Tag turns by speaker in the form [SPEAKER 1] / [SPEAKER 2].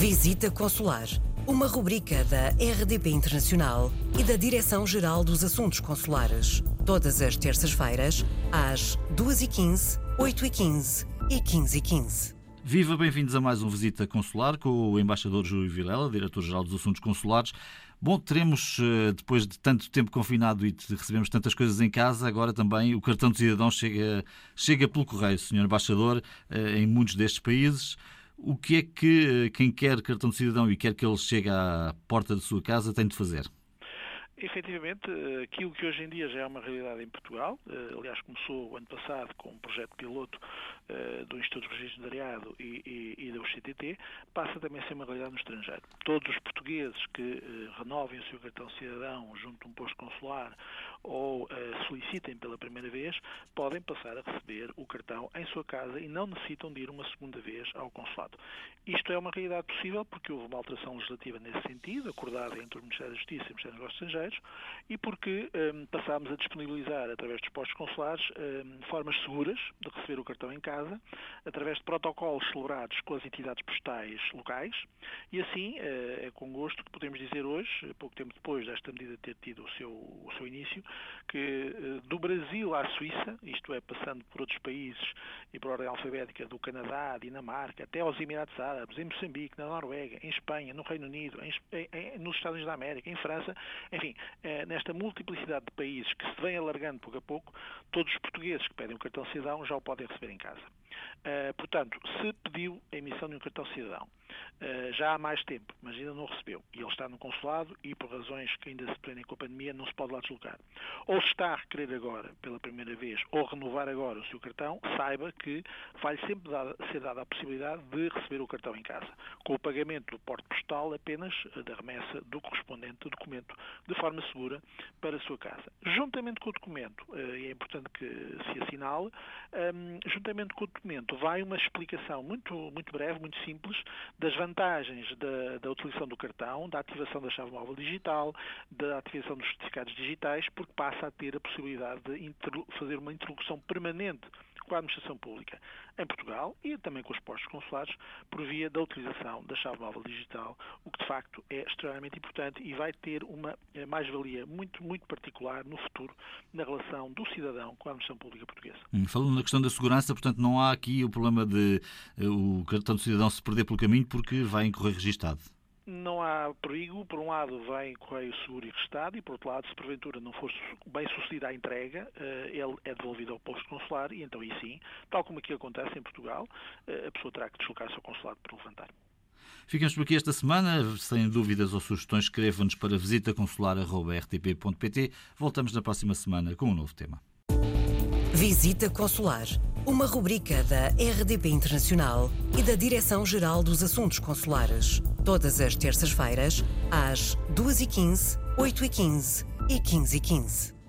[SPEAKER 1] Visita Consular, uma rubrica da RDP Internacional e da Direção-Geral dos Assuntos Consulares. Todas as terças-feiras, às 2h15, 8h15 e 15h15.
[SPEAKER 2] Viva, bem-vindos a mais um Visita Consular com o embaixador Júlio Vilela, diretor-geral dos Assuntos Consulares. Bom, teremos, eh, depois de tanto tempo confinado e recebemos tantas coisas em casa, agora também o cartão de cidadão chega, chega pelo correio, senhor embaixador, eh, em muitos destes países. O que é que eh, quem quer cartão de cidadão e quer que ele chegue à porta da sua casa tem de fazer?
[SPEAKER 3] Efetivamente, aquilo que hoje em dia já é uma realidade em Portugal, aliás começou o ano passado com um projeto piloto do Instituto de Registro Notariado e, e, e da UCTT, passa também a ser uma realidade no estrangeiro. Todos os portugueses que renovem o seu cartão cidadão junto a um posto consular ou solicitem pela primeira vez, podem passar a receber o cartão em sua casa e não necessitam de ir uma segunda vez ao consulado. Isto é uma realidade possível porque houve uma alteração legislativa nesse sentido, acordada entre o Ministério da Justiça e o Ministério dos Negócios Estrangeiros, e porque um, passámos a disponibilizar, através dos postos consulares, um, formas seguras de receber o cartão em casa, através de protocolos celebrados com as entidades postais locais, e assim uh, é com gosto que podemos dizer hoje, pouco tempo depois desta medida ter tido o seu, o seu início, que uh, do Brasil à Suíça, isto é, passando por outros países e por ordem alfabética do Canadá, Dinamarca, até aos Emirados Árabes, em Moçambique, na Noruega, em Espanha, no Reino Unido, em, em, nos Estados Unidos da América, em França, enfim, eh, nesta multiplicidade de países que se vem alargando pouco a pouco, todos os portugueses que pedem o cartão cidadão já o podem receber em casa. Uh, portanto, se pediu a emissão de um cartão cidadão já há mais tempo, mas ainda não recebeu, e ele está no consulado e por razões que ainda se prendem com a pandemia não se pode lá deslocar, ou se está a requerer agora pela primeira vez ou renovar agora o seu cartão, saiba que vai sempre dar, ser dada a possibilidade de receber o cartão em casa, com o pagamento do porte postal apenas da remessa do correspondente documento, de forma segura para a sua casa. Juntamente com o documento, uh, e é importante que se assinale, ehm, juntamente com o documento vai uma explicação muito, muito breve, muito simples, das vantagens da, da utilização do cartão, da ativação da chave móvel digital, da ativação dos certificados digitais, porque passa a ter a possibilidade de fazer uma interlocução permanente com a administração pública em Portugal e também com os postos consulares por via da utilização da chave móvel digital, o que de facto é extremamente importante e vai ter uma eh, mais-valia muito, muito particular no futuro na relação do cidadão com a administração pública portuguesa.
[SPEAKER 2] Hum, falando na questão da segurança, portanto, não há aqui o problema de uh, o cartão de cidadão se perder pelo caminho porque vai incorrer registado
[SPEAKER 3] não há perigo. Por um lado, vem correio seguro e restado, e por outro lado, se porventura não for bem sucedida a entrega, eh, ele é devolvido ao posto consular e então aí sim, tal como aqui acontece em Portugal, eh, a pessoa terá que deslocar-se ao consulado para levantar.
[SPEAKER 2] Ficamos por aqui esta semana. Sem dúvidas ou sugestões, escreva-nos para visitaconsular.rtp.pt. Voltamos na próxima semana com um novo tema.
[SPEAKER 1] Visita Consular, uma rubrica da RDP Internacional e da Direção-Geral dos Assuntos Consulares. Todas as terças-feiras, às 2h15, 8h15 e 15h15.